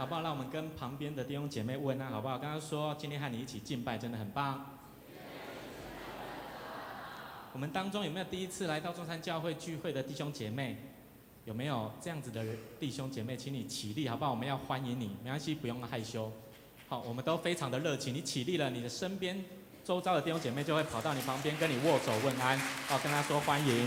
好不好？让我们跟旁边的弟兄姐妹问安，好不好？刚刚说今天和你一起敬拜，真的很棒。我们当中有没有第一次来到中山教会聚会的弟兄姐妹？有没有这样子的弟兄姐妹？请你起立，好不好？我们要欢迎你，没关系，不用害羞。好，我们都非常的热情。你起立了，你的身边周遭的弟兄姐妹就会跑到你旁边跟你握手问安，好，跟他说欢迎。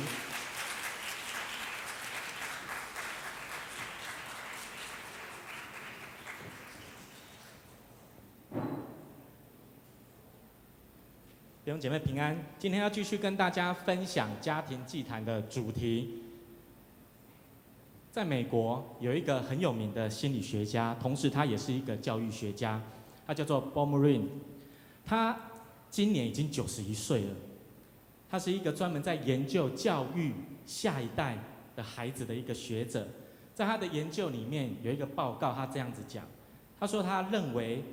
姐妹平安，今天要继续跟大家分享家庭祭坛的主题。在美国有一个很有名的心理学家，同时他也是一个教育学家，他叫做 Baumrind。他今年已经九十一岁了。他是一个专门在研究教育下一代的孩子的一个学者。在他的研究里面有一个报告，他这样子讲，他说他认为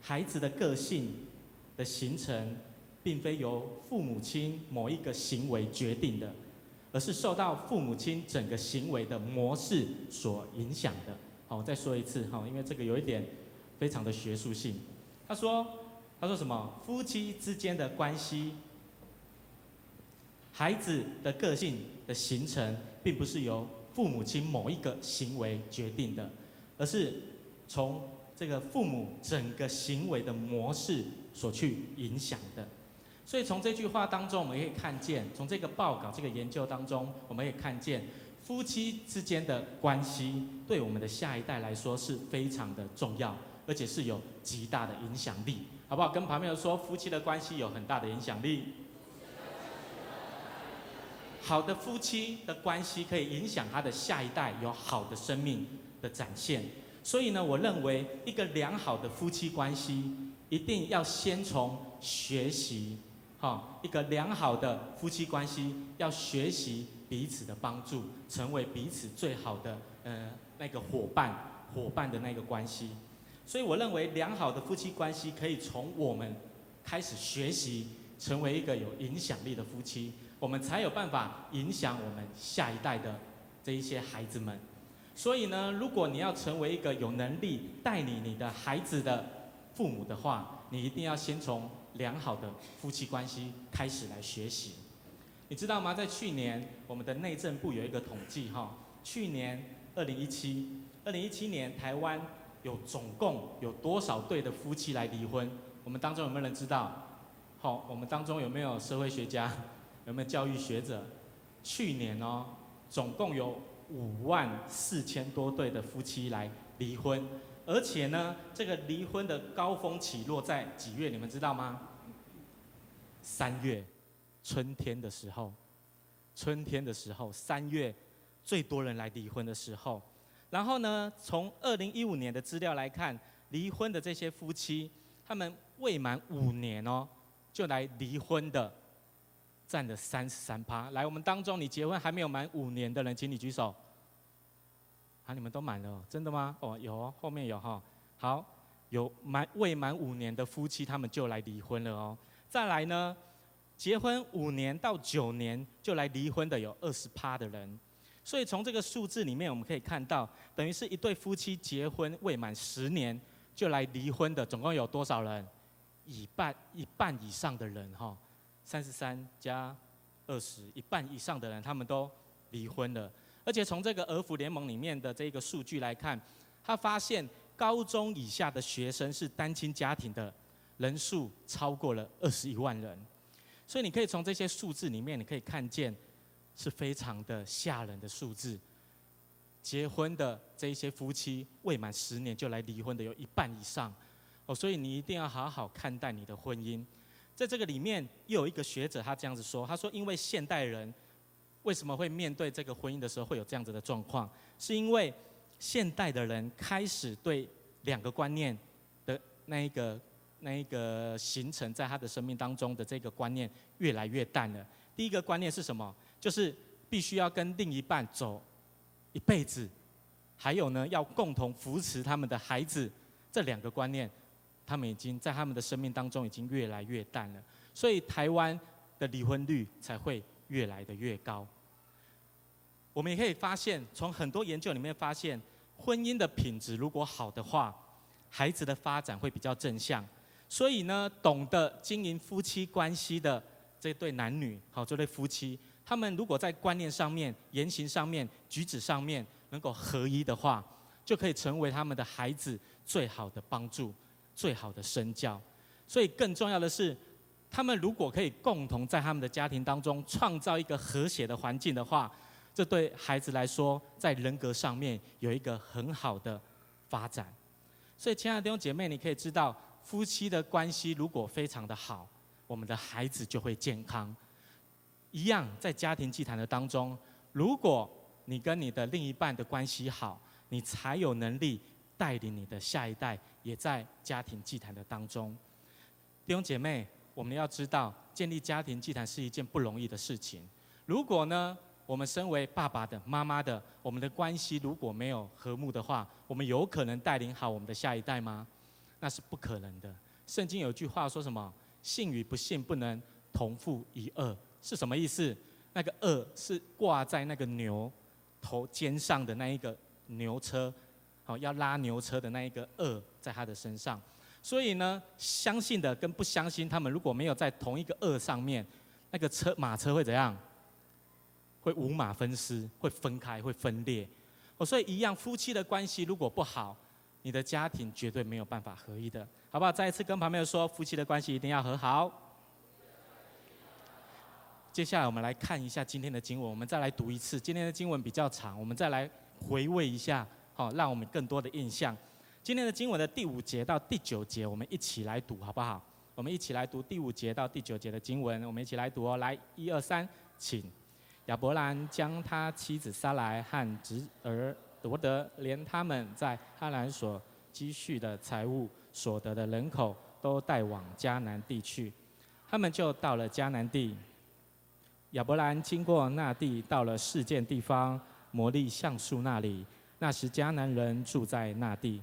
孩子的个性的形成。并非由父母亲某一个行为决定的，而是受到父母亲整个行为的模式所影响的。好，我再说一次哈，因为这个有一点非常的学术性。他说，他说什么？夫妻之间的关系，孩子的个性的形成，并不是由父母亲某一个行为决定的，而是从这个父母整个行为的模式所去影响的。所以从这句话当中，我们可以看见，从这个报告、这个研究当中，我们可以看见，夫妻之间的关系对我们的下一代来说是非常的重要，而且是有极大的影响力，好不好？跟旁边人说，夫妻的关系有很大的影响力。好的夫妻的关系可以影响他的下一代有好的生命的展现。所以呢，我认为一个良好的夫妻关系，一定要先从学习。好，一个良好的夫妻关系要学习彼此的帮助，成为彼此最好的呃那个伙伴，伙伴的那个关系。所以我认为良好的夫妻关系可以从我们开始学习，成为一个有影响力的夫妻，我们才有办法影响我们下一代的这一些孩子们。所以呢，如果你要成为一个有能力带领你的孩子的父母的话，你一定要先从。良好的夫妻关系开始来学习，你知道吗？在去年，我们的内政部有一个统计，哈，去年二零一七，二零一七年台湾有总共有多少对的夫妻来离婚？我们当中有没有人知道？好，我们当中有没有社会学家？有没有教育学者？去年哦，总共有五万四千多对的夫妻来离婚。而且呢，这个离婚的高峰起落在几月？你们知道吗？三月，春天的时候，春天的时候，三月最多人来离婚的时候。然后呢，从二零一五年的资料来看，离婚的这些夫妻，他们未满五年哦，就来离婚的，占了三十三趴。来，我们当中你结婚还没有满五年的人，请你举手。啊，你们都满了，真的吗？哦，有哦，后面有哈。好，有满未满五年的夫妻，他们就来离婚了哦。再来呢，结婚五年到九年就来离婚的有二十趴的人。所以从这个数字里面，我们可以看到，等于是一对夫妻结婚未满十年就来离婚的，总共有多少人？一半一半以上的人哈，三十三加二十，一半以上的人他们都离婚了。而且从这个儿福联盟里面的这个数据来看，他发现高中以下的学生是单亲家庭的人数超过了二十一万人，所以你可以从这些数字里面，你可以看见是非常的吓人的数字。结婚的这一些夫妻未满十年就来离婚的有一半以上，哦，所以你一定要好好看待你的婚姻。在这个里面又有一个学者他这样子说，他说因为现代人。为什么会面对这个婚姻的时候会有这样子的状况？是因为现代的人开始对两个观念的那一个那一个形成在他的生命当中的这个观念越来越淡了。第一个观念是什么？就是必须要跟另一半走一辈子，还有呢，要共同扶持他们的孩子。这两个观念，他们已经在他们的生命当中已经越来越淡了。所以台湾的离婚率才会越来的越高。我们也可以发现，从很多研究里面发现，婚姻的品质如果好的话，孩子的发展会比较正向。所以呢，懂得经营夫妻关系的这对男女，好，这对夫妻，他们如果在观念上面、言行上面、举止上面能够合一的话，就可以成为他们的孩子最好的帮助、最好的身教。所以更重要的是，他们如果可以共同在他们的家庭当中创造一个和谐的环境的话，这对孩子来说，在人格上面有一个很好的发展。所以，亲爱的弟兄姐妹，你可以知道，夫妻的关系如果非常的好，我们的孩子就会健康。一样，在家庭祭坛的当中，如果你跟你的另一半的关系好，你才有能力带领你的下一代也在家庭祭坛的当中。弟兄姐妹，我们要知道，建立家庭祭坛是一件不容易的事情。如果呢，我们身为爸爸的、妈妈的，我们的关系如果没有和睦的话，我们有可能带领好我们的下一代吗？那是不可能的。圣经有句话说什么？信与不信不能同负一轭，是什么意思？那个轭是挂在那个牛头肩上的那一个牛车，好，要拉牛车的那一个轭在他的身上。所以呢，相信的跟不相信，他们如果没有在同一个轭上面，那个车马车会怎样？会五马分尸，会分开，会分裂。哦，所以一样，夫妻的关系如果不好，你的家庭绝对没有办法合一的，好不好？再一次跟旁边人说，夫妻的关系一定要和好。接下来我们来看一下今天的经文，我们再来读一次。今天的经文比较长，我们再来回味一下，好，让我们更多的印象。今天的经文的第五节到第九节，我们一起来读，好不好？我们一起来读第五节到第九节的经文，我们一起来读哦。来，一二三，请。亚伯兰将他妻子撒莱和侄儿罗得，连他们在哈兰所积蓄的财物、所得的人口，都带往迦南地去。他们就到了迦南地。亚伯兰经过那地，到了事件地方摩利橡树那里。那时迦南人住在那地。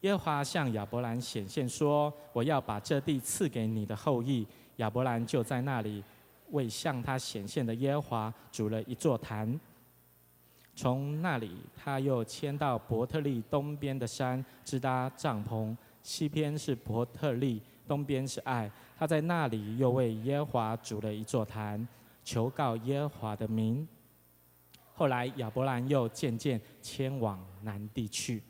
耶和华向亚伯兰显现说：“我要把这地赐给你的后裔。”亚伯兰就在那里为向他显现的耶和华筑了一座坛。从那里，他又迁到伯特利东边的山，支搭帐篷。西边是伯特利，东边是爱。他在那里又为耶和华筑了一座坛，求告耶和华的名。后来亚伯兰又渐渐迁往南地去。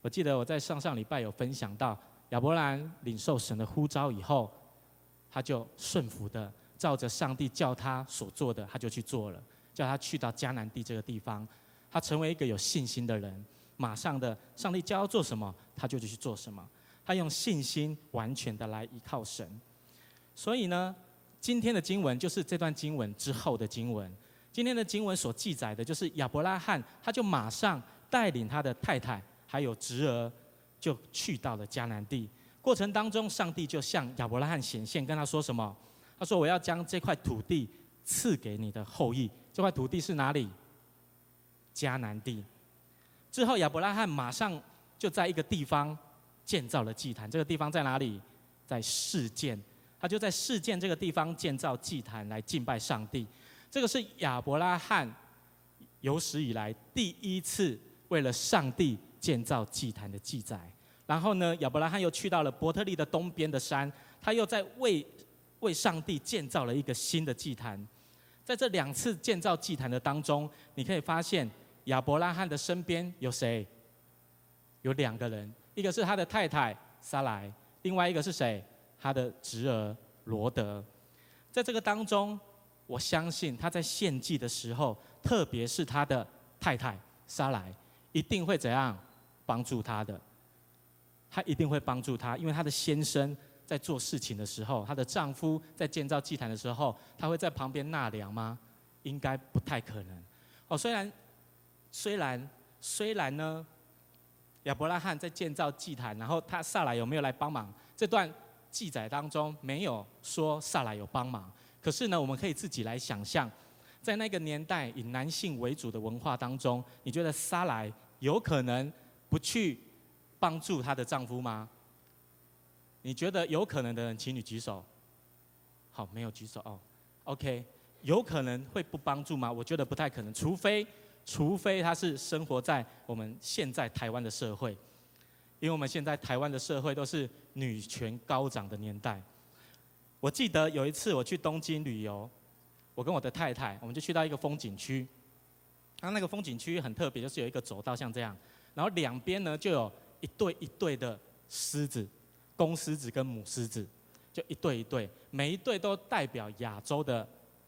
我记得我在上上礼拜有分享到，亚伯兰领受神的呼召以后，他就顺服的照着上帝叫他所做的，他就去做了，叫他去到迦南地这个地方，他成为一个有信心的人，马上的上帝叫他做什么，他就去做什么，他用信心完全的来依靠神。所以呢，今天的经文就是这段经文之后的经文，今天的经文所记载的就是亚伯拉罕，他就马上带领他的太太。还有侄儿，就去到了迦南地。过程当中，上帝就向亚伯拉罕显现，跟他说什么？他说：“我要将这块土地赐给你的后裔。”这块土地是哪里？迦南地。之后，亚伯拉罕马上就在一个地方建造了祭坛。这个地方在哪里？在示剑。他就在示剑这个地方建造祭坛来敬拜上帝。这个是亚伯拉罕有史以来第一次为了上帝。建造祭坛的记载，然后呢，亚伯拉罕又去到了伯特利的东边的山，他又在为为上帝建造了一个新的祭坛。在这两次建造祭坛的当中，你可以发现亚伯拉罕的身边有谁？有两个人，一个是他的太太撒莱，另外一个是谁？他的侄儿罗德。在这个当中，我相信他在献祭的时候，特别是他的太太撒莱，一定会怎样？帮助他的，他一定会帮助他，因为他的先生在做事情的时候，她的丈夫在建造祭坛的时候，她会在旁边纳凉吗？应该不太可能。哦，虽然，虽然，虽然呢，亚伯拉罕在建造祭坛，然后他撒莱有没有来帮忙？这段记载当中没有说撒莱有帮忙，可是呢，我们可以自己来想象，在那个年代以男性为主的文化当中，你觉得撒莱有可能？不去帮助她的丈夫吗？你觉得有可能的人，请你举手。好，没有举手哦。OK，有可能会不帮助吗？我觉得不太可能，除非除非他是生活在我们现在台湾的社会，因为我们现在台湾的社会都是女权高涨的年代。我记得有一次我去东京旅游，我跟我的太太，我们就去到一个风景区。它那个风景区很特别，就是有一个走道像这样，然后两边呢就有一对一对的狮子，公狮子跟母狮子，就一对一对，每一对都代表亚洲的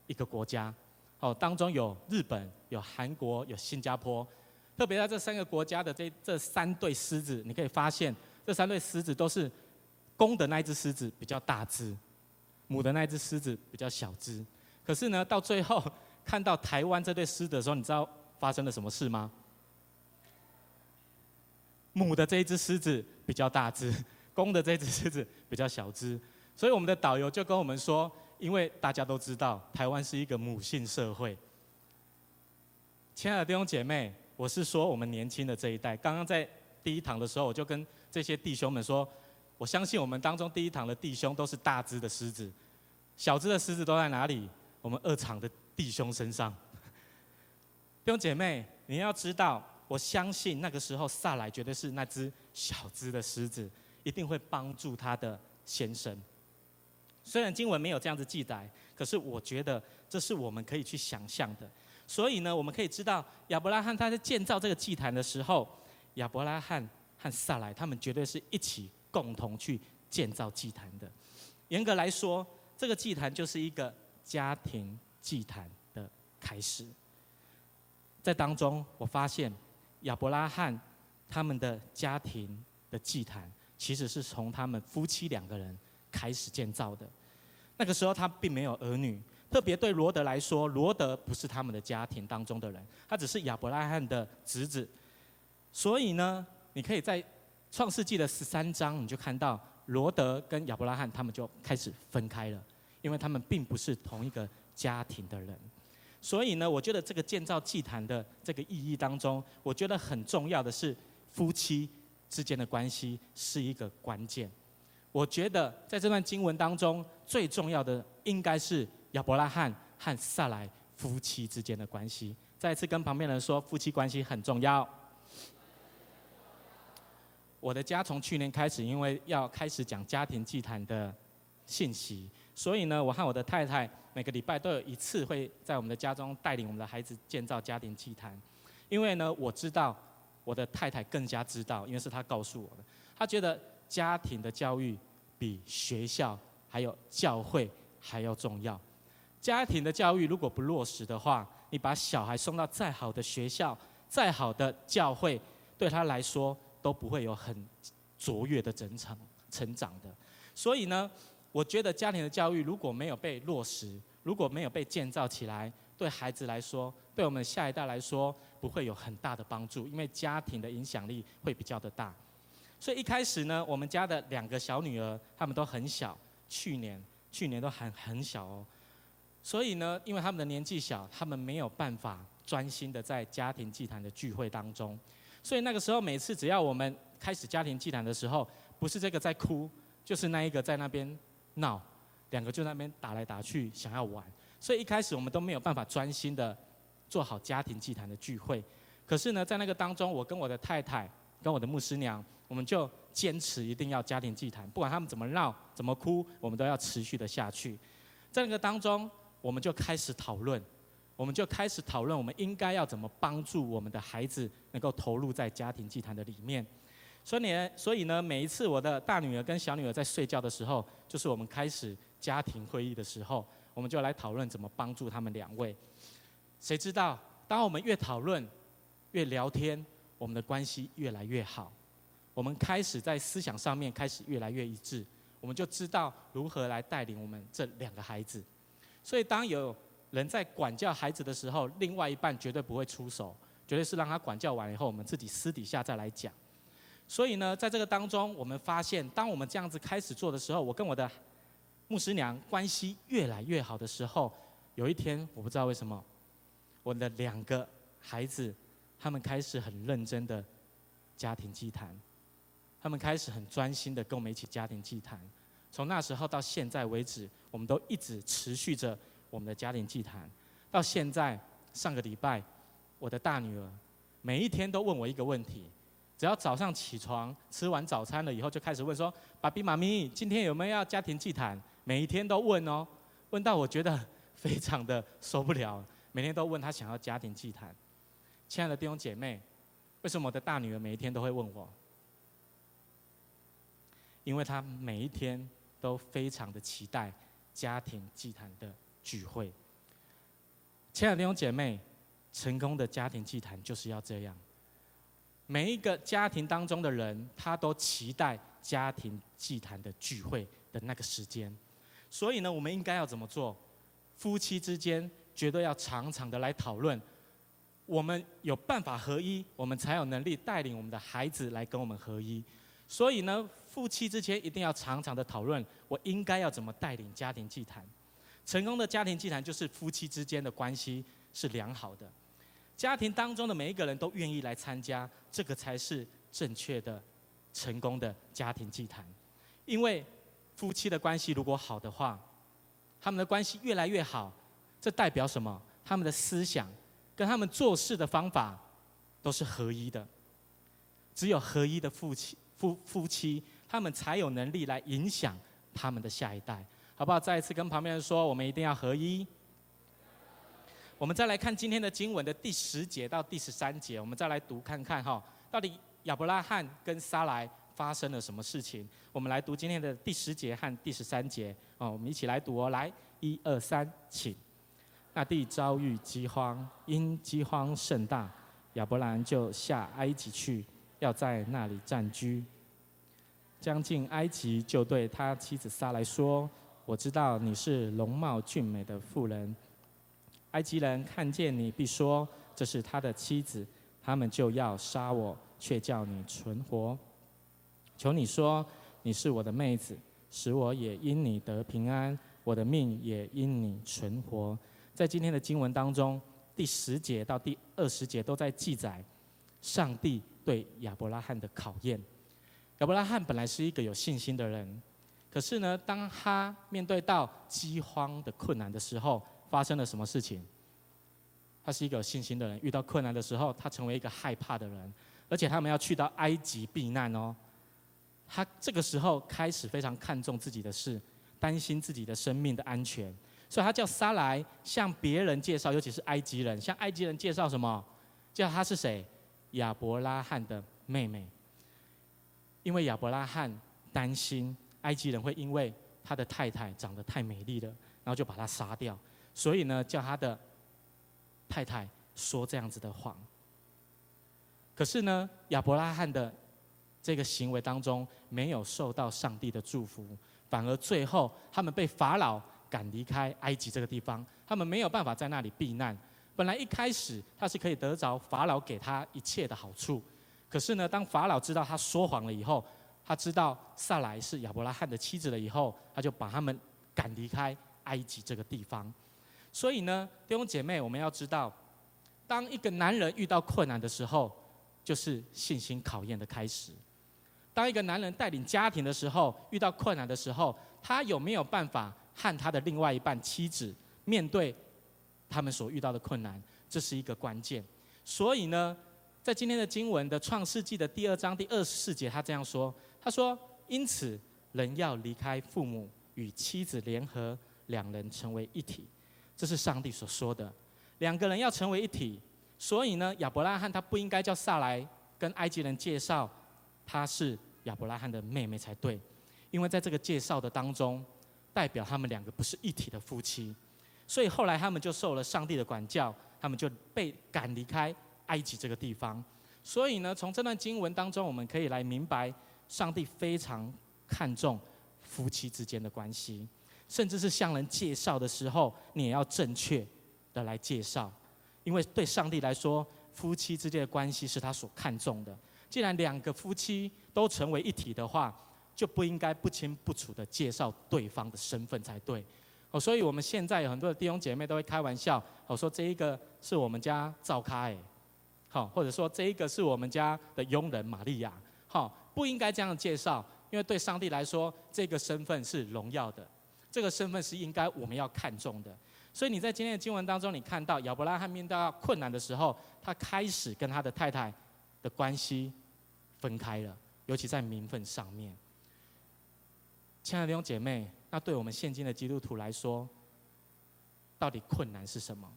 一个国家。哦，当中有日本、有韩国、有新加坡。特别在这三个国家的这这三对狮子，你可以发现，这三对狮子都是公的那一只狮子比较大只，母的那一只狮子比较小只。可是呢，到最后看到台湾这对狮子的时候，你知道发生了什么事吗？母的这一只狮子比较大只，公的这只狮子比较小只。所以我们的导游就跟我们说。因为大家都知道，台湾是一个母性社会。亲爱的弟兄姐妹，我是说我们年轻的这一代。刚刚在第一堂的时候，我就跟这些弟兄们说，我相信我们当中第一堂的弟兄都是大只的狮子，小只的狮子都在哪里？我们二场的弟兄身上。弟兄姐妹，你要知道，我相信那个时候撒莱绝对是那只小只的狮子，一定会帮助他的先生。虽然经文没有这样子记载，可是我觉得这是我们可以去想象的。所以呢，我们可以知道亚伯拉罕他在建造这个祭坛的时候，亚伯拉罕和撒莱他们绝对是一起共同去建造祭坛的。严格来说，这个祭坛就是一个家庭祭坛的开始。在当中，我发现亚伯拉罕他们的家庭的祭坛，其实是从他们夫妻两个人开始建造的。那个时候他并没有儿女，特别对罗德来说，罗德不是他们的家庭当中的人，他只是亚伯拉罕的侄子。所以呢，你可以在创世纪的十三章，你就看到罗德跟亚伯拉罕他们就开始分开了，因为他们并不是同一个家庭的人。所以呢，我觉得这个建造祭坛的这个意义当中，我觉得很重要的是夫妻之间的关系是一个关键。我觉得在这段经文当中，最重要的应该是亚伯拉罕和撒来夫妻之间的关系。再次跟旁边人说，夫妻关系很重要。我的家从去年开始，因为要开始讲家庭祭坛的信息，所以呢，我和我的太太每个礼拜都有一次会在我们的家中带领我们的孩子建造家庭祭坛。因为呢，我知道我的太太更加知道，因为是她告诉我的，她觉得。家庭的教育比学校还有教会还要重要。家庭的教育如果不落实的话，你把小孩送到再好的学校、再好的教会，对他来说都不会有很卓越的成长成长的。所以呢，我觉得家庭的教育如果没有被落实，如果没有被建造起来，对孩子来说，对我们下一代来说，不会有很大的帮助，因为家庭的影响力会比较的大。所以一开始呢，我们家的两个小女儿，她们都很小，去年去年都还很小哦。所以呢，因为她们的年纪小，她们没有办法专心的在家庭祭坛的聚会当中。所以那个时候，每次只要我们开始家庭祭坛的时候，不是这个在哭，就是那一个在那边闹，两个就在那边打来打去，想要玩。所以一开始我们都没有办法专心的做好家庭祭坛的聚会。可是呢，在那个当中，我跟我的太太，跟我的牧师娘。我们就坚持一定要家庭祭坛，不管他们怎么闹、怎么哭，我们都要持续的下去。在那个当中，我们就开始讨论，我们就开始讨论，我们应该要怎么帮助我们的孩子能够投入在家庭祭坛的里面。所以呢，所以呢，每一次我的大女儿跟小女儿在睡觉的时候，就是我们开始家庭会议的时候，我们就来讨论怎么帮助他们两位。谁知道，当我们越讨论、越聊天，我们的关系越来越好。我们开始在思想上面开始越来越一致，我们就知道如何来带领我们这两个孩子。所以当有人在管教孩子的时候，另外一半绝对不会出手，绝对是让他管教完以后，我们自己私底下再来讲。所以呢，在这个当中，我们发现，当我们这样子开始做的时候，我跟我的牧师娘关系越来越好的时候，有一天我不知道为什么，我的两个孩子他们开始很认真的家庭祭坛。他们开始很专心的跟我们一起家庭祭坛，从那时候到现在为止，我们都一直持续着我们的家庭祭坛。到现在上个礼拜，我的大女儿每一天都问我一个问题，只要早上起床吃完早餐了以后，就开始问说：“爸比妈咪，今天有没有要家庭祭坛？”每一天都问哦，问到我觉得非常的受不了，每天都问他想要家庭祭坛。亲爱的弟兄姐妹，为什么我的大女儿每一天都会问我？因为她每一天都非常的期待家庭祭坛的聚会。亲爱的弟兄姐妹，成功的家庭祭坛就是要这样。每一个家庭当中的人，他都期待家庭祭坛的聚会的那个时间。所以呢，我们应该要怎么做？夫妻之间绝对要常常的来讨论。我们有办法合一，我们才有能力带领我们的孩子来跟我们合一。所以呢，夫妻之间一定要常常的讨论，我应该要怎么带领家庭祭坛。成功的家庭祭坛就是夫妻之间的关系是良好的，家庭当中的每一个人都愿意来参加，这个才是正确的、成功的家庭祭坛。因为夫妻的关系如果好的话，他们的关系越来越好，这代表什么？他们的思想跟他们做事的方法都是合一的。只有合一的夫妻夫夫妻，他们才有能力来影响他们的下一代。好不好？再一次跟旁边人说，我们一定要合一。我们再来看今天的经文的第十节到第十三节，我们再来读看看哈，到底亚伯拉罕跟撒莱发生了什么事情？我们来读今天的第十节和第十三节哦，我们一起来读哦，来，一二三，请。那地遭遇饥荒，因饥荒甚大，亚伯兰就下埃及去，要在那里暂居。将近埃及，就对他妻子撒来说。我知道你是容貌俊美的妇人，埃及人看见你必说，这是他的妻子，他们就要杀我，却叫你存活。求你说你是我的妹子，使我也因你得平安，我的命也因你存活。在今天的经文当中，第十节到第二十节都在记载上帝对亚伯拉罕的考验。亚伯拉罕本来是一个有信心的人。可是呢，当他面对到饥荒的困难的时候，发生了什么事情？他是一个有信心的人，遇到困难的时候，他成为一个害怕的人，而且他们要去到埃及避难哦。他这个时候开始非常看重自己的事，担心自己的生命的安全，所以他叫撒莱向别人介绍，尤其是埃及人，向埃及人介绍什么？叫他是谁？亚伯拉罕的妹妹。因为亚伯拉罕担心。埃及人会因为他的太太长得太美丽了，然后就把他杀掉，所以呢，叫他的太太说这样子的谎。可是呢，亚伯拉罕的这个行为当中没有受到上帝的祝福，反而最后他们被法老赶离开埃及这个地方，他们没有办法在那里避难。本来一开始他是可以得着法老给他一切的好处，可是呢，当法老知道他说谎了以后，他知道萨莱是亚伯拉罕的妻子了以后，他就把他们赶离开埃及这个地方。所以呢，弟兄姐妹，我们要知道，当一个男人遇到困难的时候，就是信心考验的开始。当一个男人带领家庭的时候，遇到困难的时候，他有没有办法和他的另外一半妻子面对他们所遇到的困难，这是一个关键。所以呢，在今天的经文的创世纪的第二章第二十四节，他这样说。他说：“因此，人要离开父母，与妻子联合，两人成为一体。这是上帝所说的。两个人要成为一体，所以呢，亚伯拉罕他不应该叫撒莱跟埃及人介绍他是亚伯拉罕的妹妹才对，因为在这个介绍的当中，代表他们两个不是一体的夫妻。所以后来他们就受了上帝的管教，他们就被赶离开埃及这个地方。所以呢，从这段经文当中，我们可以来明白。”上帝非常看重夫妻之间的关系，甚至是向人介绍的时候，你也要正确的来介绍，因为对上帝来说，夫妻之间的关系是他所看重的。既然两个夫妻都成为一体的话，就不应该不清不楚的介绍对方的身份才对。哦，所以我们现在有很多的弟兄姐妹都会开玩笑，我说这一个是我们家赵咖哎，好，或者说这一个是我们家的佣人玛利亚，好。不应该这样介绍，因为对上帝来说，这个身份是荣耀的，这个身份是应该我们要看重的。所以你在今天的经文当中，你看到亚伯拉罕面对到困难的时候，他开始跟他的太太的关系分开了，尤其在名分上面。亲爱的弟兄姐妹，那对我们现今的基督徒来说，到底困难是什么？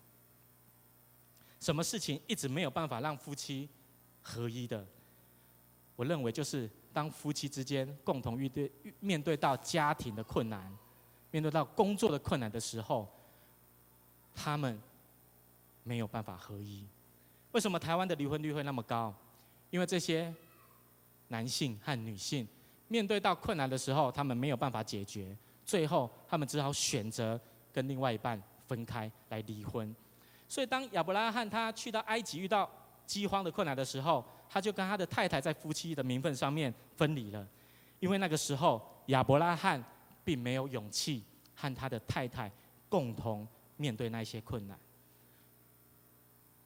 什么事情一直没有办法让夫妻合一的？我认为就是当夫妻之间共同遇对面对到家庭的困难，面对到工作的困难的时候。他们没有办法合一。为什么台湾的离婚率会那么高？因为这些男性和女性面对到困难的时候，他们没有办法解决，最后他们只好选择跟另外一半分开来离婚。所以，当亚伯拉罕他去到埃及遇到饥荒的困难的时候，他就跟他的太太在夫妻的名分上面分离了，因为那个时候亚伯拉罕并没有勇气和他的太太共同。面对那些困难，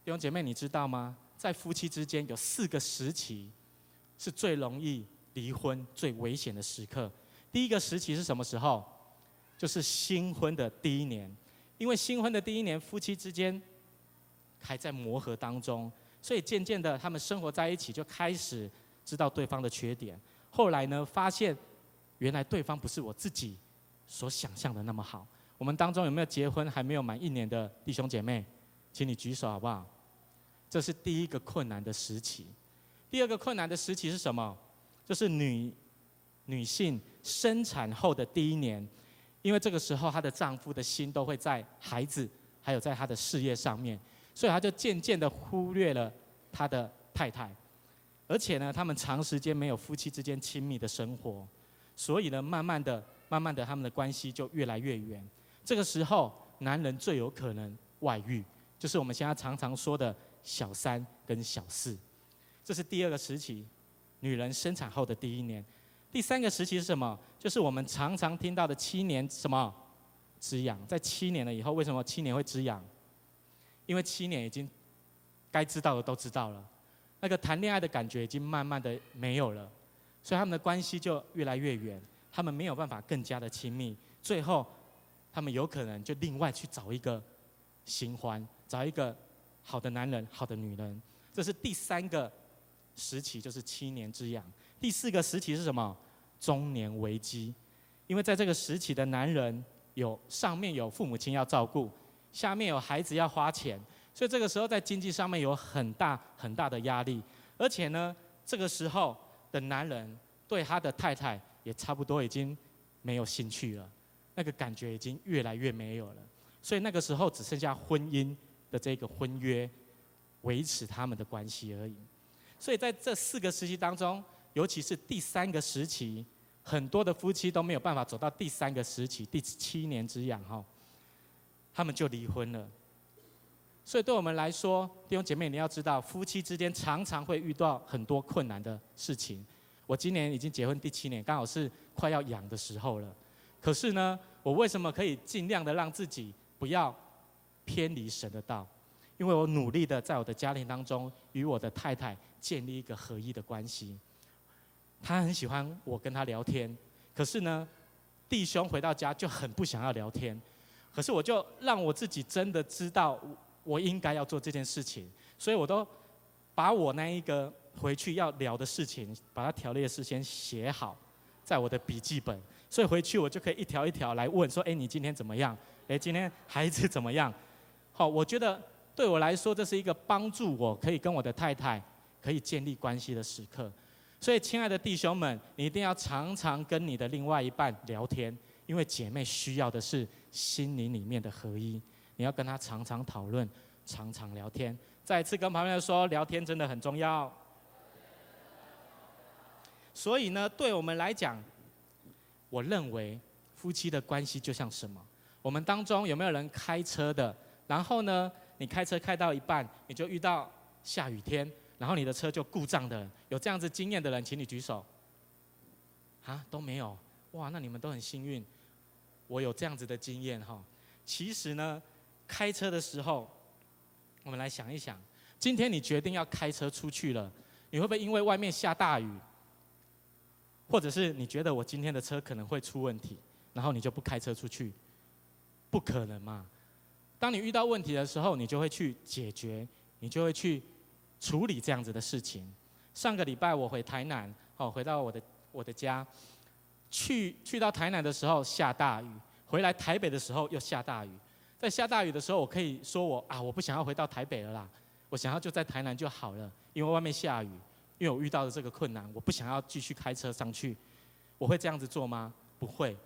弟兄姐妹，你知道吗？在夫妻之间有四个时期，是最容易离婚、最危险的时刻。第一个时期是什么时候？就是新婚的第一年，因为新婚的第一年，夫妻之间还在磨合当中，所以渐渐的，他们生活在一起，就开始知道对方的缺点。后来呢，发现原来对方不是我自己所想象的那么好。我们当中有没有结婚还没有满一年的弟兄姐妹？请你举手好不好？这是第一个困难的时期。第二个困难的时期是什么？就是女女性生产后的第一年，因为这个时候她的丈夫的心都会在孩子，还有在她的事业上面，所以她就渐渐的忽略了她的太太，而且呢，他们长时间没有夫妻之间亲密的生活，所以呢，慢慢的、慢慢的，他们的关系就越来越远。这个时候，男人最有可能外遇，就是我们现在常常说的小三跟小四。这是第二个时期，女人生产后的第一年。第三个时期是什么？就是我们常常听到的七年什么止痒。在七年了以后，为什么七年会止痒？因为七年已经该知道的都知道了，那个谈恋爱的感觉已经慢慢的没有了，所以他们的关系就越来越远，他们没有办法更加的亲密，最后。他们有可能就另外去找一个新欢，找一个好的男人、好的女人。这是第三个时期，就是七年之痒。第四个时期是什么？中年危机。因为在这个时期的男人有上面有父母亲要照顾，下面有孩子要花钱，所以这个时候在经济上面有很大很大的压力。而且呢，这个时候的男人对他的太太也差不多已经没有兴趣了。那个感觉已经越来越没有了，所以那个时候只剩下婚姻的这个婚约维持他们的关系而已。所以在这四个时期当中，尤其是第三个时期，很多的夫妻都没有办法走到第三个时期，第七年之痒哈，他们就离婚了。所以对我们来说，弟兄姐妹，你要知道，夫妻之间常常会遇到很多困难的事情。我今年已经结婚第七年，刚好是快要养的时候了。可是呢，我为什么可以尽量的让自己不要偏离神的道？因为我努力的在我的家庭当中与我的太太建立一个合一的关系。他很喜欢我跟他聊天，可是呢，弟兄回到家就很不想要聊天。可是我就让我自己真的知道我应该要做这件事情，所以我都把我那一个回去要聊的事情，把它条列事先写好，在我的笔记本。所以回去我就可以一条一条来问说：哎，你今天怎么样？哎，今天孩子怎么样？好，我觉得对我来说，这是一个帮助我可以跟我的太太可以建立关系的时刻。所以，亲爱的弟兄们，你一定要常常跟你的另外一半聊天，因为姐妹需要的是心灵里面的合一。你要跟她常常讨论，常常聊天。再一次跟旁边人说，聊天真的很重要。所以呢，对我们来讲，我认为夫妻的关系就像什么？我们当中有没有人开车的？然后呢，你开车开到一半，你就遇到下雨天，然后你的车就故障的，有这样子经验的人，请你举手。啊，都没有？哇，那你们都很幸运。我有这样子的经验哈。其实呢，开车的时候，我们来想一想，今天你决定要开车出去了，你会不会因为外面下大雨？或者是你觉得我今天的车可能会出问题，然后你就不开车出去，不可能嘛？当你遇到问题的时候，你就会去解决，你就会去处理这样子的事情。上个礼拜我回台南，哦，回到我的我的家，去去到台南的时候下大雨，回来台北的时候又下大雨。在下大雨的时候，我可以说我啊，我不想要回到台北了啦，我想要就在台南就好了，因为外面下雨，因为我遇到了这个困难，我不想要继续开车上去。我会这样子做吗？不会。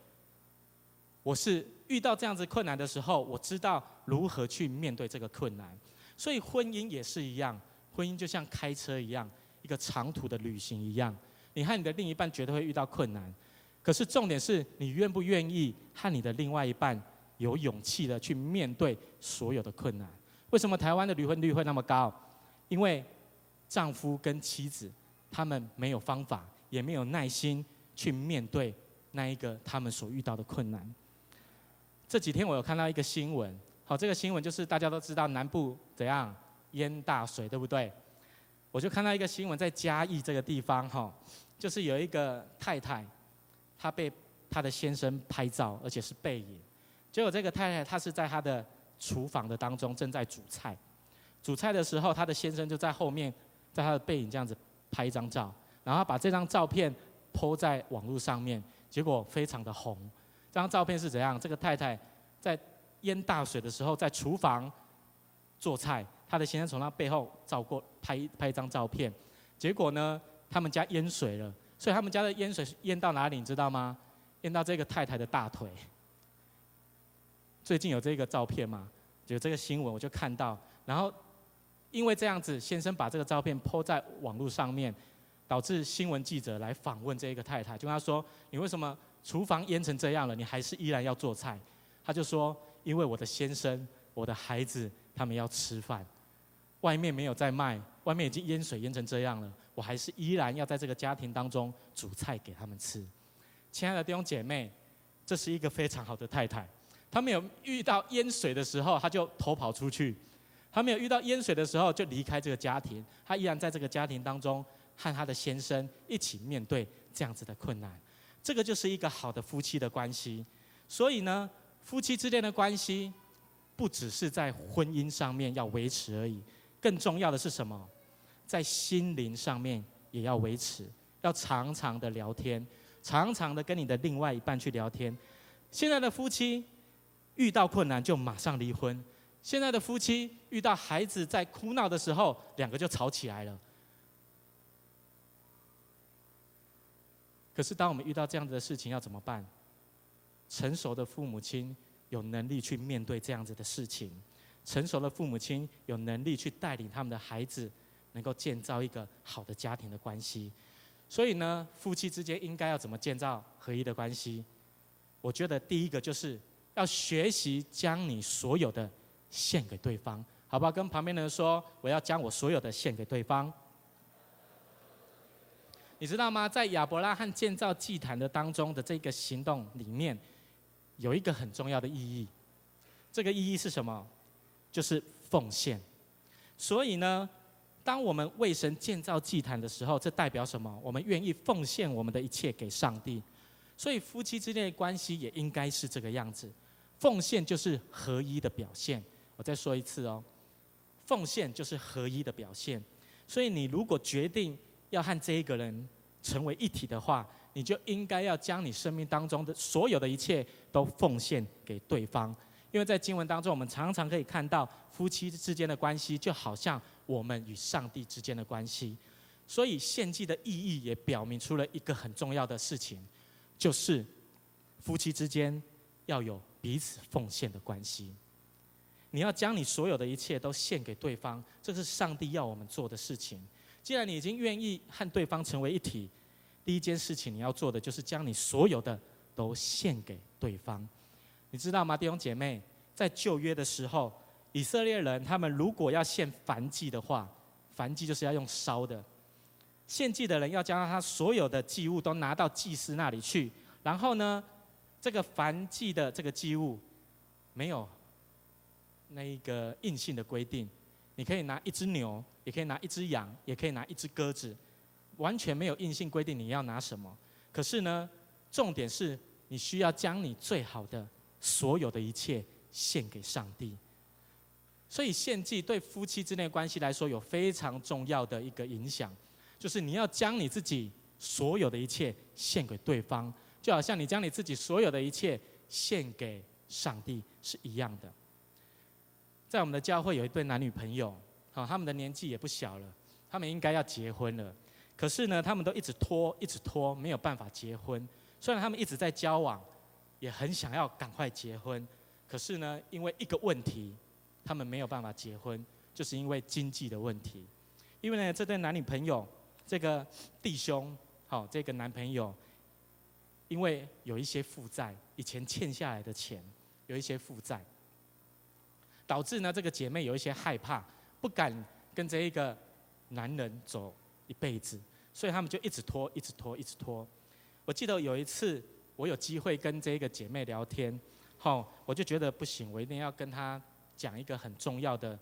我是遇到这样子困难的时候，我知道如何去面对这个困难。所以婚姻也是一样，婚姻就像开车一样，一个长途的旅行一样。你和你的另一半绝对会遇到困难，可是重点是你愿不愿意和你的另外一半有勇气的去面对所有的困难。为什么台湾的离婚率会那么高？因为丈夫跟妻子他们没有方法，也没有耐心去面对那一个他们所遇到的困难。这几天我有看到一个新闻，好，这个新闻就是大家都知道南部怎样淹大水，对不对？我就看到一个新闻，在嘉义这个地方，哈，就是有一个太太，她被她的先生拍照，而且是背影。结果这个太太她是在她的厨房的当中正在煮菜，煮菜的时候，她的先生就在后面，在她的背影这样子拍一张照，然后把这张照片泼在网络上面，结果非常的红。这张照片是怎样？这个太太在淹大水的时候，在厨房做菜，她的先生从她背后照过拍拍一张照片。结果呢，他们家淹水了，所以他们家的淹水淹到哪里？你知道吗？淹到这个太太的大腿。最近有这个照片嘛？有这个新闻，我就看到。然后因为这样子，先生把这个照片 po 在网络上面，导致新闻记者来访问这个太太，就跟他说：“你为什么？”厨房淹成这样了，你还是依然要做菜？他就说：“因为我的先生、我的孩子他们要吃饭，外面没有在卖，外面已经淹水淹成这样了，我还是依然要在这个家庭当中煮菜给他们吃。”亲爱的弟兄姐妹，这是一个非常好的太太。她没有遇到淹水的时候，她就偷跑出去；她没有遇到淹水的时候，就离开这个家庭。她依然在这个家庭当中和她的先生一起面对这样子的困难。这个就是一个好的夫妻的关系，所以呢，夫妻之间的关系不只是在婚姻上面要维持而已，更重要的是什么？在心灵上面也要维持，要常常的聊天，常常的跟你的另外一半去聊天。现在的夫妻遇到困难就马上离婚，现在的夫妻遇到孩子在哭闹的时候，两个就吵起来了。可是，当我们遇到这样子的事情，要怎么办？成熟的父母亲有能力去面对这样子的事情，成熟的父母亲有能力去带领他们的孩子，能够建造一个好的家庭的关系。所以呢，夫妻之间应该要怎么建造合一的关系？我觉得第一个就是要学习将你所有的献给对方，好不好？跟旁边的人说，我要将我所有的献给对方。你知道吗？在亚伯拉罕建造祭坛的当中的这个行动里面，有一个很重要的意义。这个意义是什么？就是奉献。所以呢，当我们为神建造祭坛的时候，这代表什么？我们愿意奉献我们的一切给上帝。所以夫妻之间的关系也应该是这个样子。奉献就是合一的表现。我再说一次哦，奉献就是合一的表现。所以你如果决定，要和这一个人成为一体的话，你就应该要将你生命当中的所有的一切都奉献给对方。因为在经文当中，我们常常可以看到夫妻之间的关系，就好像我们与上帝之间的关系。所以献祭的意义也表明出了一个很重要的事情，就是夫妻之间要有彼此奉献的关系。你要将你所有的一切都献给对方，这是上帝要我们做的事情。既然你已经愿意和对方成为一体，第一件事情你要做的就是将你所有的都献给对方。你知道吗，弟兄姐妹，在旧约的时候，以色列人他们如果要献燔祭的话，燔祭就是要用烧的。献祭的人要将他所有的祭物都拿到祭司那里去，然后呢，这个燔祭的这个祭物没有那一个硬性的规定。你可以拿一只牛，也可以拿一只羊，也可以拿一只鸽子，完全没有硬性规定你要拿什么。可是呢，重点是你需要将你最好的所有的一切献给上帝。所以献祭对夫妻之间关系来说有非常重要的一个影响，就是你要将你自己所有的一切献给对方，就好像你将你自己所有的一切献给上帝是一样的。在我们的教会有一对男女朋友，好，他们的年纪也不小了，他们应该要结婚了，可是呢，他们都一直拖，一直拖，没有办法结婚。虽然他们一直在交往，也很想要赶快结婚，可是呢，因为一个问题。他们没有办法结婚，就是因为经济的问题。因为呢，这对男女朋友，这个弟兄，好，这个男朋友，因为有一些负债，以前欠下来的钱，有一些负债，导致呢，这个姐妹有一些害怕，不敢跟这一个男人走一辈子，所以他们就一直拖，一直拖，一直拖。我记得有一次，我有机会跟这个姐妹聊天，好，我就觉得不行，我一定要跟她。讲一个很重要的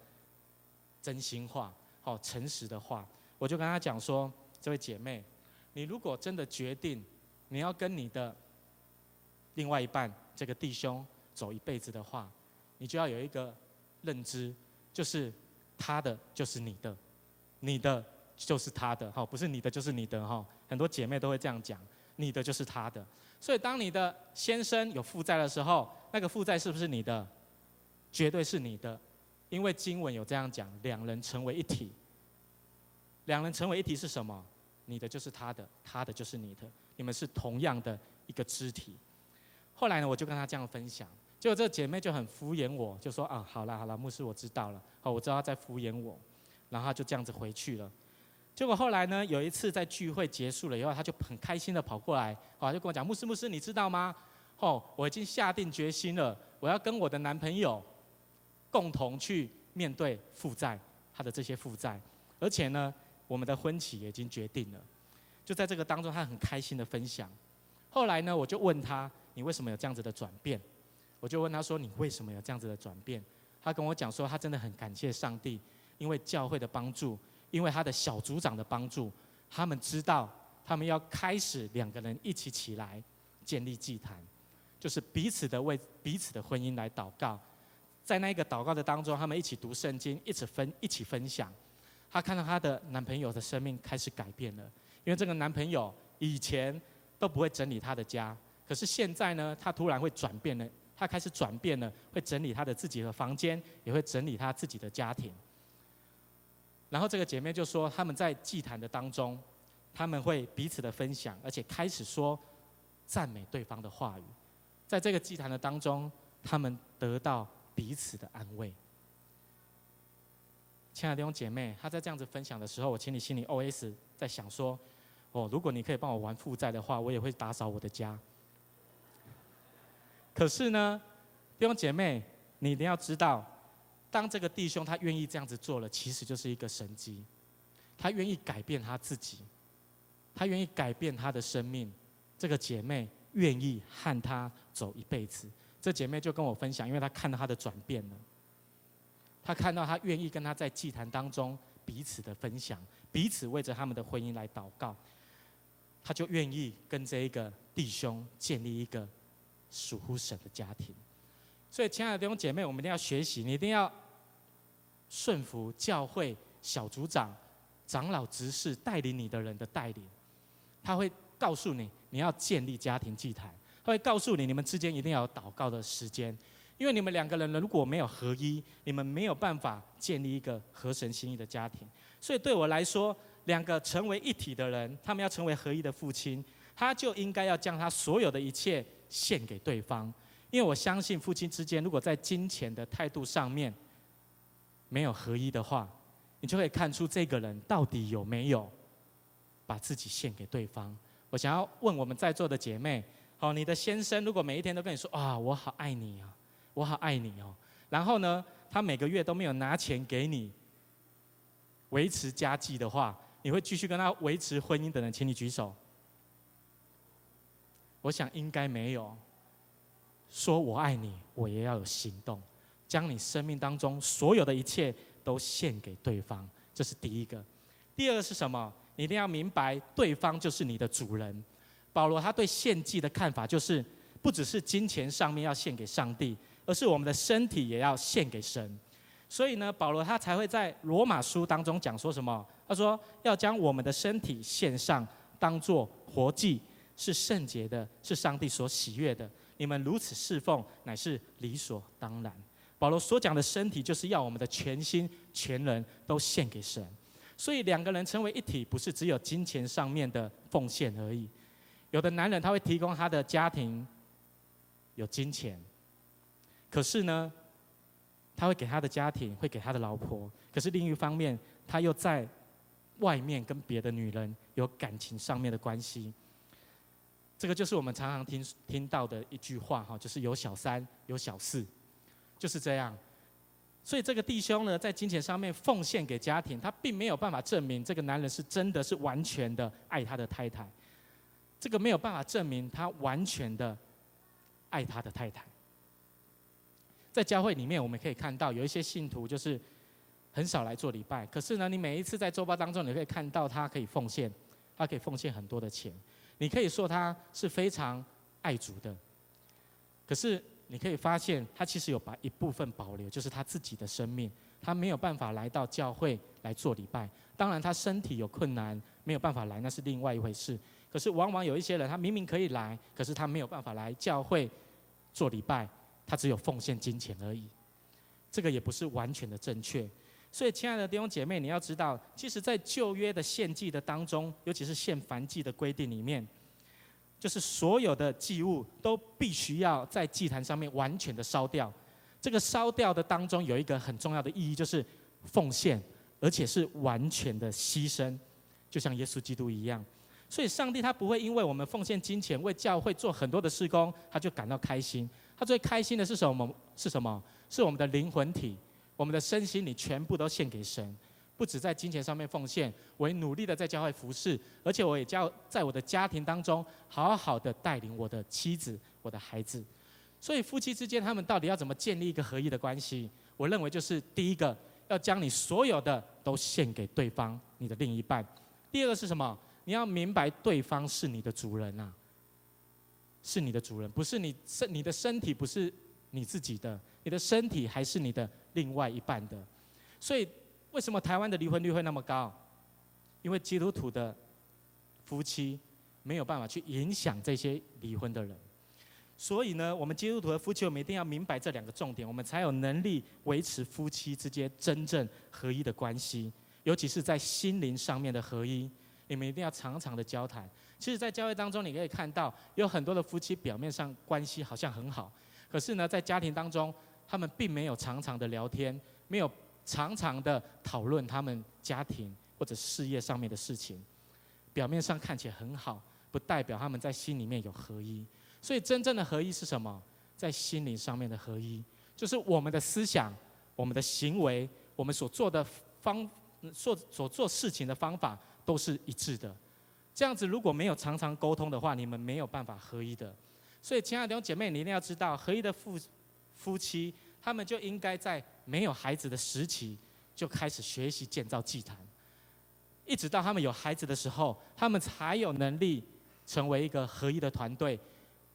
真心话，好诚实的话，我就跟她讲说：这位姐妹，你如果真的决定你要跟你的另外一半这个弟兄走一辈子的话，你就要有一个认知，就是他的就是你的，你的就是他的，哈，不是你的就是你的，哈，很多姐妹都会这样讲，你的就是他的。所以当你的先生有负债的时候，那个负债是不是你的？绝对是你的，因为经文有这样讲，两人成为一体。两人成为一体是什么？你的就是他的，他的就是你的，你们是同样的一个肢体。后来呢，我就跟他这样分享，结果这个姐妹就很敷衍我，就说啊，好了好了，牧师我知道了，好，我知道他在敷衍我，然后他就这样子回去了。结果后来呢，有一次在聚会结束了以后，他就很开心的跑过来，啊，就跟我讲，牧师牧师，你知道吗？哦，我已经下定决心了，我要跟我的男朋友。共同去面对负债，他的这些负债，而且呢，我们的婚期也已经决定了。就在这个当中，他很开心的分享。后来呢，我就问他：“你为什么有这样子的转变？”我就问他说：“你为什么有这样子的转变？”他跟我讲说：“他真的很感谢上帝，因为教会的帮助，因为他的小组长的帮助，他们知道他们要开始两个人一起起来建立祭坛，就是彼此的为彼此的婚姻来祷告。”在那个祷告的当中，他们一起读圣经，一起分一起分享。她看到她的男朋友的生命开始改变了，因为这个男朋友以前都不会整理他的家，可是现在呢，他突然会转变了，他开始转变了，会整理他的自己的房间，也会整理他自己的家庭。然后这个姐妹就说，他们在祭坛的当中，他们会彼此的分享，而且开始说赞美对方的话语。在这个祭坛的当中，他们得到。彼此的安慰，亲爱的弟兄姐妹，他在这样子分享的时候，我请你心里 OS 在想说：哦，如果你可以帮我还负债的话，我也会打扫我的家。可是呢，弟兄姐妹，你一定要知道，当这个弟兄他愿意这样子做了，其实就是一个神迹。他愿意改变他自己，他愿意改变他的生命。这个姐妹愿意和他走一辈子。这姐妹就跟我分享，因为她看到他的转变了，她看到他愿意跟他在祭坛当中彼此的分享，彼此为着他们的婚姻来祷告，她就愿意跟这一个弟兄建立一个属乎神的家庭。所以，亲爱的弟兄姐妹，我们一定要学习，你一定要顺服教会小组长、长老、执事带领你的人的带领，他会告诉你，你要建立家庭祭坛。他会告诉你，你们之间一定要有祷告的时间，因为你们两个人如果没有合一，你们没有办法建立一个合神心意的家庭。所以对我来说，两个成为一体的人，他们要成为合一的父亲，他就应该要将他所有的一切献给对方。因为我相信，夫妻之间如果在金钱的态度上面没有合一的话，你就会看出这个人到底有没有把自己献给对方。我想要问我们在座的姐妹。好，你的先生如果每一天都跟你说啊，我好爱你啊，我好爱你哦，然后呢，他每个月都没有拿钱给你维持家计的话，你会继续跟他维持婚姻的人，请你举手。我想应该没有。说我爱你，我也要有行动，将你生命当中所有的一切都献给对方，这是第一个。第二个是什么？你一定要明白，对方就是你的主人。保罗他对献祭的看法就是，不只是金钱上面要献给上帝，而是我们的身体也要献给神。所以呢，保罗他才会在罗马书当中讲说什么？他说要将我们的身体献上，当做活祭，是圣洁的，是上帝所喜悦的。你们如此侍奉，乃是理所当然。保罗所讲的身体，就是要我们的全心全人都献给神。所以两个人成为一体，不是只有金钱上面的奉献而已。有的男人他会提供他的家庭有金钱，可是呢，他会给他的家庭，会给他的老婆，可是另一方面，他又在外面跟别的女人有感情上面的关系。这个就是我们常常听听到的一句话哈，就是有小三，有小四，就是这样。所以这个弟兄呢，在金钱上面奉献给家庭，他并没有办法证明这个男人是真的是完全的爱他的太太。这个没有办法证明他完全的爱他的太太。在教会里面，我们可以看到有一些信徒就是很少来做礼拜，可是呢，你每一次在周报当中，你可以看到他可以奉献，他可以奉献很多的钱，你可以说他是非常爱主的。可是你可以发现，他其实有把一部分保留，就是他自己的生命，他没有办法来到教会来做礼拜。当然，他身体有困难，没有办法来，那是另外一回事。可是往往有一些人，他明明可以来，可是他没有办法来教会做礼拜。他只有奉献金钱而已，这个也不是完全的正确。所以，亲爱的弟兄姐妹，你要知道，其实，在旧约的献祭的当中，尤其是献燔祭的规定里面，就是所有的祭物都必须要在祭坛上面完全的烧掉。这个烧掉的当中有一个很重要的意义，就是奉献，而且是完全的牺牲，就像耶稣基督一样。所以，上帝他不会因为我们奉献金钱为教会做很多的事工，他就感到开心。他最开心的是什么？是什么？是我们的灵魂体，我们的身心你全部都献给神。不止在金钱上面奉献，我也努力的在教会服侍，而且我也教在我的家庭当中，好好的带领我的妻子、我的孩子。所以夫妻之间，他们到底要怎么建立一个合一的关系？我认为就是第一个，要将你所有的都献给对方，你的另一半。第二个是什么？你要明白对方是你的主人啊。是你的主人，不是你身，你的身体不是你自己的，你的身体还是你的另外一半的。所以，为什么台湾的离婚率会那么高？因为基督徒的夫妻没有办法去影响这些离婚的人。所以呢，我们基督徒的夫妻，我们一定要明白这两个重点，我们才有能力维持夫妻之间真正合一的关系，尤其是在心灵上面的合一。你们一定要常常的交谈。其实，在教会当中，你可以看到有很多的夫妻表面上关系好像很好，可是呢，在家庭当中，他们并没有常常的聊天，没有常常的讨论他们家庭或者事业上面的事情。表面上看起来很好，不代表他们在心里面有合一。所以，真正的合一是什么？在心灵上面的合一，就是我们的思想、我们的行为、我们所做的方、所所做事情的方法都是一致的。这样子如果没有常常沟通的话，你们没有办法合一的。所以，亲爱的弟兄姐妹，你一定要知道，合一的父夫妻，他们就应该在没有孩子的时期就开始学习建造祭坛，一直到他们有孩子的时候，他们才有能力成为一个合一的团队，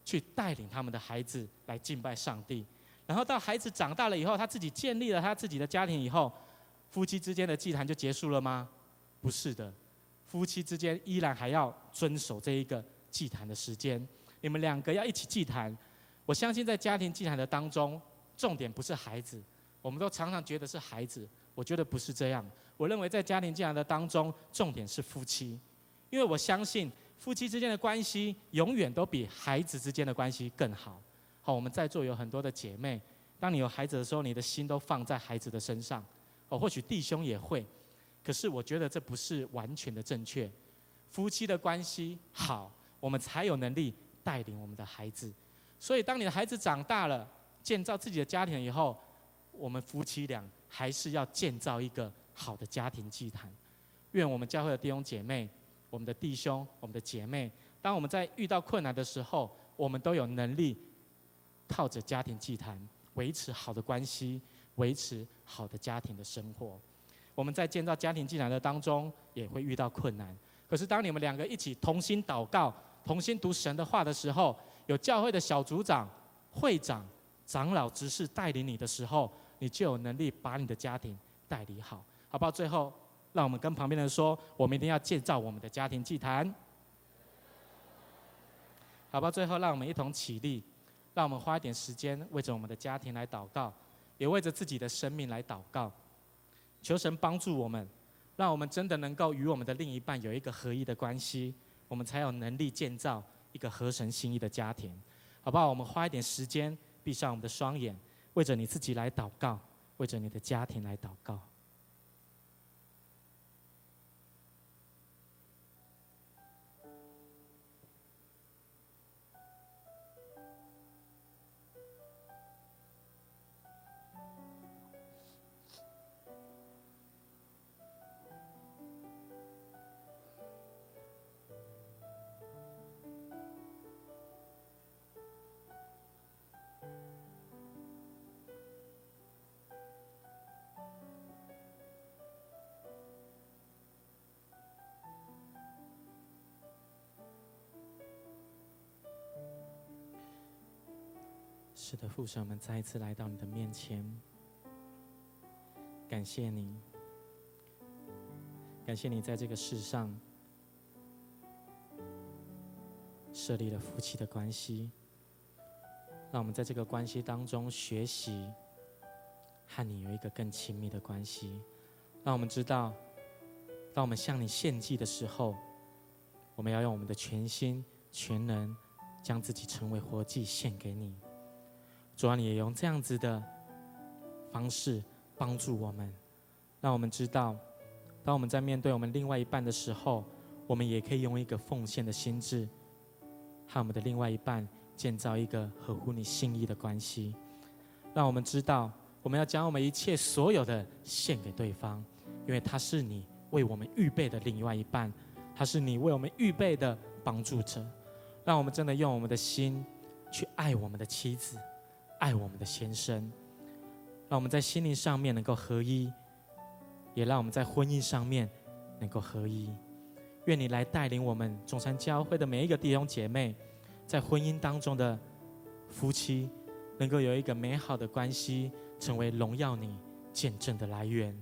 去带领他们的孩子来敬拜上帝。然后到孩子长大了以后，他自己建立了他自己的家庭以后，夫妻之间的祭坛就结束了吗？不是的。夫妻之间依然还要遵守这一个祭坛的时间，你们两个要一起祭坛。我相信在家庭进来的当中，重点不是孩子，我们都常常觉得是孩子，我觉得不是这样。我认为在家庭进来的当中，重点是夫妻，因为我相信夫妻之间的关系永远都比孩子之间的关系更好。好，我们在座有很多的姐妹，当你有孩子的时候，你的心都放在孩子的身上。哦，或许弟兄也会。可是我觉得这不是完全的正确。夫妻的关系好，我们才有能力带领我们的孩子。所以，当你的孩子长大了，建造自己的家庭以后，我们夫妻俩还是要建造一个好的家庭祭坛。愿我们教会的弟兄姐妹、我们的弟兄、我们的姐妹，当我们在遇到困难的时候，我们都有能力靠着家庭祭坛维持好的关系，维持好的家庭的生活。我们在建造家庭祭坛的当中也会遇到困难，可是当你们两个一起同心祷告、同心读神的话的时候，有教会的小组长、会长、长老、执事带领你的时候，你就有能力把你的家庭带领好，好不好？最后，让我们跟旁边的人说，我们一定要建造我们的家庭祭坛，好不好？最后，让我们一同起立，让我们花一点时间为着我们的家庭来祷告，也为着自己的生命来祷告，求神帮助我们，让我们真的能够与我们的另一半有一个合一的关系，我们才有能力建造一个合神心意的家庭，好不好？我们花一点时间，闭上我们的双眼。为着你自己来祷告，为着你的家庭来祷告。是的，父神，我们再一次来到你的面前，感谢你，感谢你在这个世上设立了夫妻的关系，让我们在这个关系当中学习和你有一个更亲密的关系，让我们知道，当我们向你献祭的时候，我们要用我们的全心全能，将自己成为活祭献给你。主啊，你也用这样子的方式帮助我们，让我们知道，当我们在面对我们另外一半的时候，我们也可以用一个奉献的心智，和我们的另外一半建造一个合乎你心意的关系。让我们知道，我们要将我们一切所有的献给对方，因为他是你为我们预备的另外一半，他是你为我们预备的帮助者。让我们真的用我们的心去爱我们的妻子。爱我们的先生，让我们在心灵上面能够合一，也让我们在婚姻上面能够合一。愿你来带领我们中山教会的每一个弟兄姐妹，在婚姻当中的夫妻，能够有一个美好的关系，成为荣耀你见证的来源。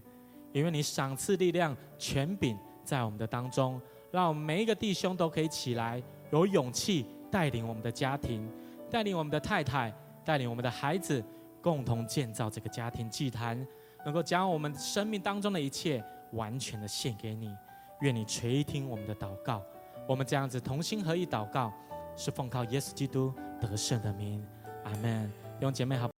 也愿你赏赐力量、权柄在我们的当中，让我们每一个弟兄都可以起来，有勇气带领我们的家庭，带领我们的太太。带领我们的孩子共同建造这个家庭祭坛，能够将我们生命当中的一切完全的献给你。愿你垂听我们的祷告。我们这样子同心合意祷告，是奉靠耶稣基督得胜的名。阿门。弟兄姐妹好。